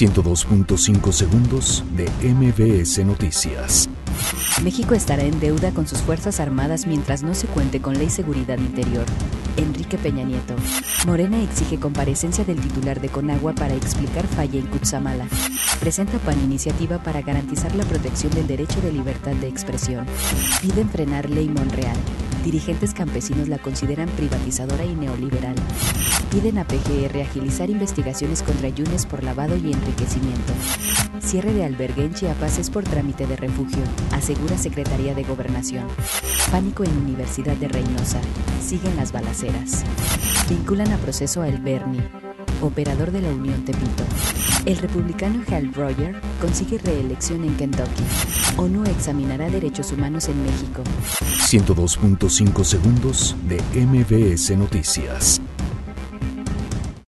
102.5 segundos de MBS Noticias. México estará en deuda con sus Fuerzas Armadas mientras no se cuente con ley seguridad interior. Enrique Peña Nieto. Morena exige comparecencia del titular de Conagua para explicar falla en Cutzamala. Presenta PAN iniciativa para garantizar la protección del derecho de libertad de expresión. Piden frenar ley Monreal. Dirigentes campesinos la consideran privatizadora y neoliberal. Piden a PGR agilizar investigaciones contra Yunes por lavado y enriquecimiento. Cierre de albergue en Chiapas es por trámite de refugio, asegura Secretaría de Gobernación. Pánico en Universidad de Reynosa. Siguen las balaceras. Vinculan a proceso a El Berni, operador de la Unión Tepito. El republicano Hal Roger consigue reelección en Kentucky. ONU examinará derechos humanos en México. 102.5 segundos de MBS Noticias.